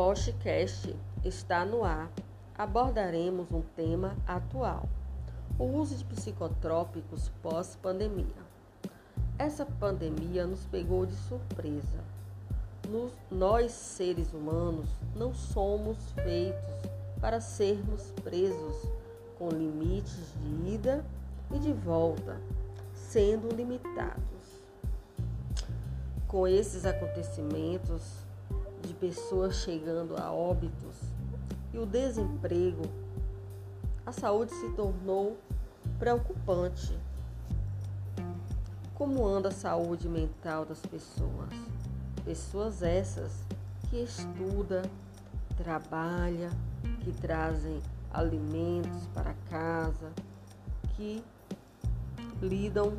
podcast está no ar. Abordaremos um tema atual: o uso de psicotrópicos pós-pandemia. Essa pandemia nos pegou de surpresa. Nos, nós, seres humanos, não somos feitos para sermos presos com limites de ida e de volta, sendo limitados. Com esses acontecimentos pessoas chegando a óbitos e o desemprego, a saúde se tornou preocupante. Como anda a saúde mental das pessoas? Pessoas essas que estudam, trabalham, que trazem alimentos para casa, que lidam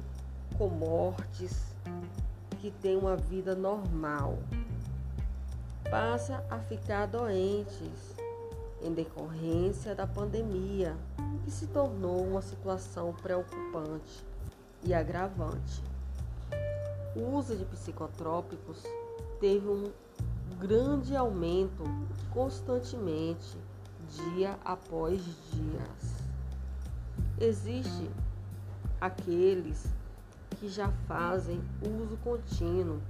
com mortes, que têm uma vida normal. Passa a ficar doentes em decorrência da pandemia, que se tornou uma situação preocupante e agravante. O uso de psicotrópicos teve um grande aumento constantemente, dia após dia. Existe aqueles que já fazem uso contínuo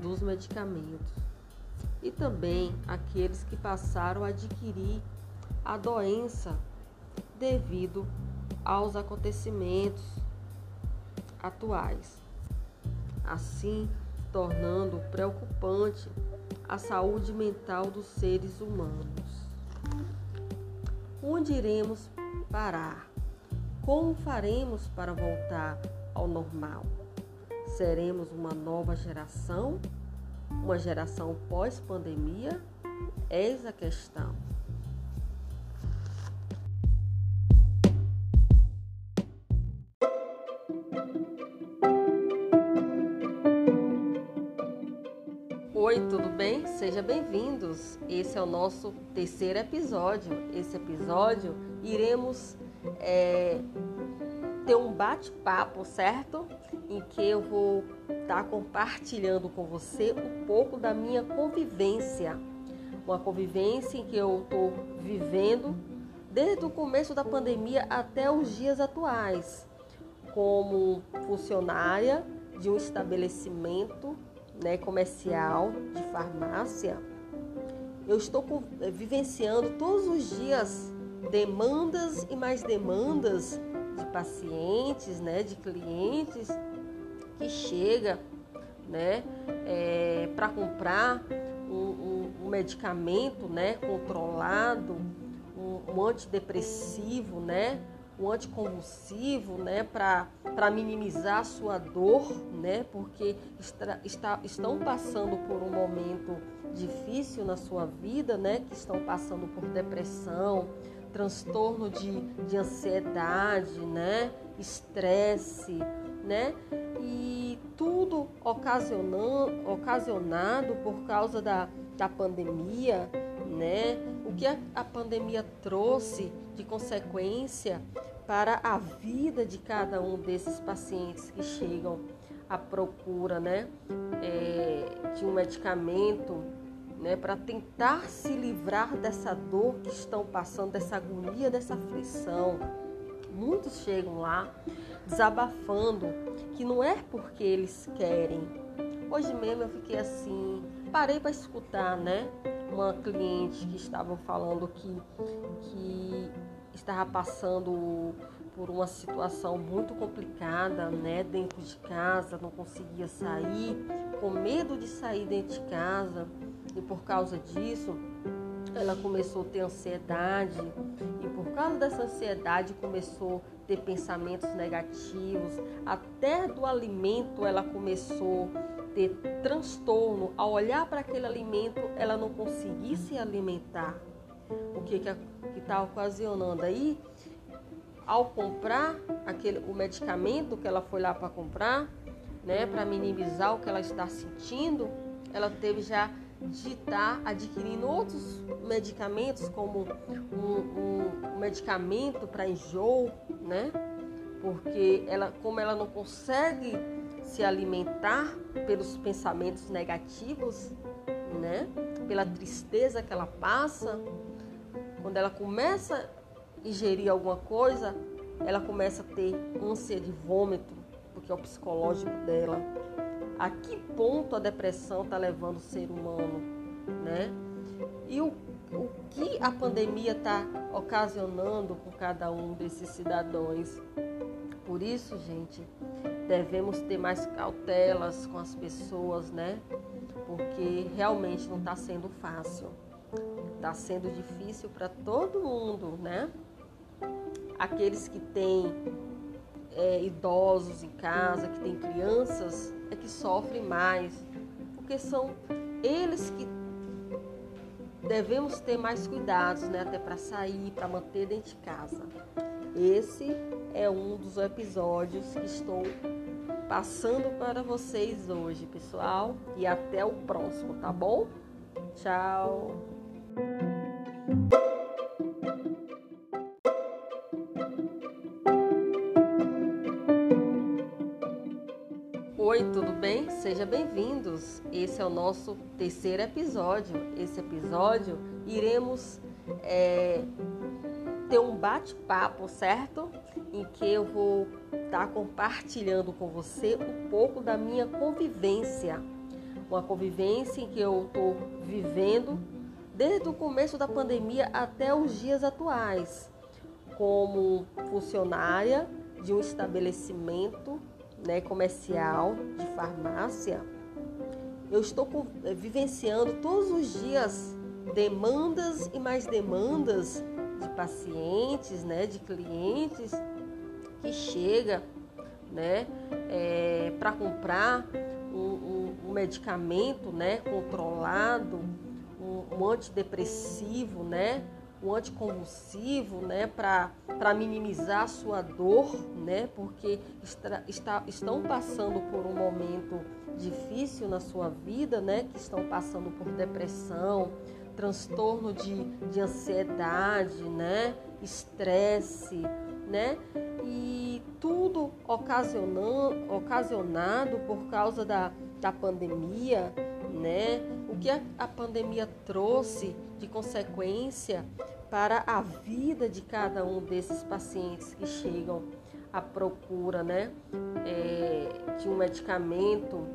dos medicamentos e também aqueles que passaram a adquirir a doença devido aos acontecimentos atuais, assim tornando preocupante a saúde mental dos seres humanos. Onde iremos parar? Como faremos para voltar ao normal? Seremos uma nova geração? Uma geração pós-pandemia? Eis a questão. Oi, tudo bem? Sejam bem-vindos. Esse é o nosso terceiro episódio. Esse episódio iremos é, ter um bate-papo, certo? Em que eu vou estar tá compartilhando com você um pouco da minha convivência. Uma convivência em que eu estou vivendo desde o começo da pandemia até os dias atuais, como funcionária de um estabelecimento né, comercial de farmácia. Eu estou vivenciando todos os dias demandas e mais demandas de pacientes, né, de clientes que chega, né, é, para comprar um, um, um, medicamento, né, controlado, um, um antidepressivo, né, um anticonvulsivo, né, para minimizar a sua dor, né, porque está, está, estão passando por um momento difícil na sua vida, né, que estão passando por depressão, transtorno de, de ansiedade, né, estresse, né, e tudo ocasionado por causa da, da pandemia, né, o que a, a pandemia trouxe de consequência para a vida de cada um desses pacientes que chegam à procura né, é, de um medicamento né, para tentar se livrar dessa dor que estão passando, dessa agonia, dessa aflição. Muitos chegam lá desabafando que não é porque eles querem. Hoje mesmo eu fiquei assim, parei para escutar, né? Uma cliente que estava falando que, que estava passando por uma situação muito complicada, né, dentro de casa, não conseguia sair, com medo de sair dentro de casa, e por causa disso, ela começou a ter ansiedade, e por causa dessa ansiedade começou a ter pensamentos negativos, até do alimento ela começou a ter transtorno, ao olhar para aquele alimento, ela não conseguia se alimentar. O que está ocasionando aí, ao comprar aquele, o medicamento que ela foi lá para comprar, né, para minimizar o que ela está sentindo, ela teve já de estar tá adquirindo outros medicamentos, como um, um, medicamento para enjoo, né? Porque ela, como ela não consegue se alimentar pelos pensamentos negativos, né? Pela tristeza que ela passa, quando ela começa a ingerir alguma coisa, ela começa a ter ânsia de vômito, porque é o psicológico dela. A que ponto a depressão está levando o ser humano, né? E o, o que a pandemia está ocasionando com cada um desses cidadãos? Por isso, gente, devemos ter mais cautelas com as pessoas, né? Porque realmente não está sendo fácil. Está sendo difícil para todo mundo, né? Aqueles que têm é, idosos em casa, que têm crianças, é que sofrem mais, porque são eles que devemos ter mais cuidados, né? Até para sair, para manter dentro de casa. Esse é um dos episódios que estou passando para vocês hoje, pessoal. E até o próximo, tá bom? Tchau! Sejam bem-vindos. Esse é o nosso terceiro episódio. Esse episódio iremos é, ter um bate-papo, certo? Em que eu vou estar tá compartilhando com você um pouco da minha convivência. Uma convivência em que eu estou vivendo desde o começo da pandemia até os dias atuais, como funcionária de um estabelecimento né, comercial de farmácia. Eu estou vivenciando todos os dias demandas e mais demandas de pacientes, né, de clientes que chega, né, é, para comprar um, um, um, medicamento, né, controlado, um, um antidepressivo, né, um anticonvulsivo, né, para minimizar a sua dor, né, porque está, está, estão passando por um momento difícil na sua vida, né, que estão passando por depressão, transtorno de, de ansiedade, né? Estresse, né? E tudo ocasionando, ocasionado por causa da, da pandemia, né? O que a, a pandemia trouxe de consequência para a vida de cada um desses pacientes que chegam à procura, né? É, de um medicamento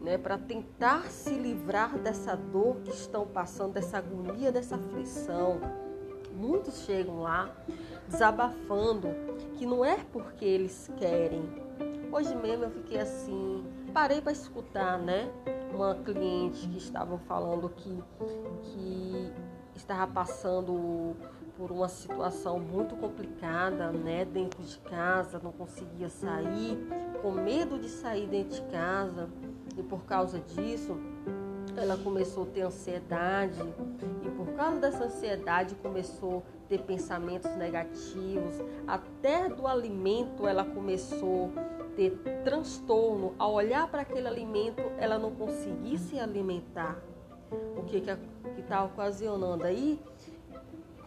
né, para tentar se livrar dessa dor que estão passando, dessa agonia, dessa aflição. Muitos chegam lá desabafando que não é porque eles querem. Hoje mesmo eu fiquei assim, parei para escutar, né? Uma cliente que estava falando que, que estava passando por uma situação muito complicada, né, dentro de casa, não conseguia sair, com medo de sair dentro de casa, e por causa disso, ela começou a ter ansiedade. E por causa dessa ansiedade começou a ter pensamentos negativos, até do alimento ela começou a ter transtorno, ao olhar para aquele alimento ela não conseguia se alimentar. O que está ocasionando aí?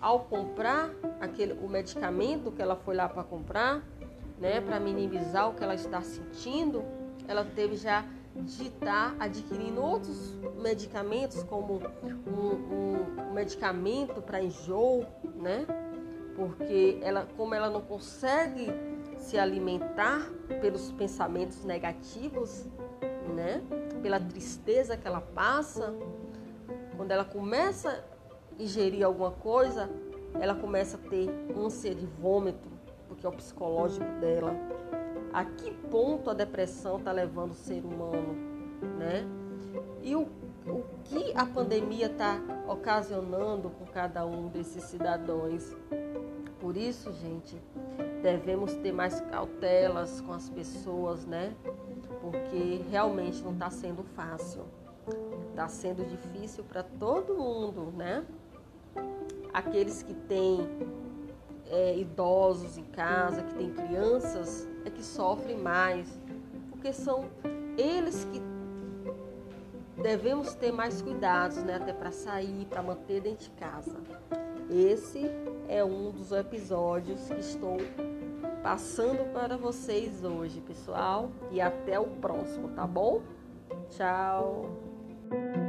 Ao comprar aquele, o medicamento que ela foi lá para comprar, né, para minimizar o que ela está sentindo, ela teve já de estar tá adquirindo outros medicamentos, como um, um medicamento para enjoo, né? Porque ela, como ela não consegue se alimentar pelos pensamentos negativos, né? Pela tristeza que ela passa, quando ela começa a ingerir alguma coisa, ela começa a ter ânsia de vômito, porque é o psicológico dela a que ponto a depressão está levando o ser humano, né? E o, o que a pandemia está ocasionando com cada um desses cidadãos. Por isso, gente, devemos ter mais cautelas com as pessoas, né? Porque realmente não está sendo fácil. Está sendo difícil para todo mundo, né? Aqueles que têm é, idosos em casa, que têm crianças, é que sofrem mais, porque são eles que devemos ter mais cuidados, né, até para sair, para manter dentro de casa. Esse é um dos episódios que estou passando para vocês hoje, pessoal, e até o próximo, tá bom? Tchau. thank you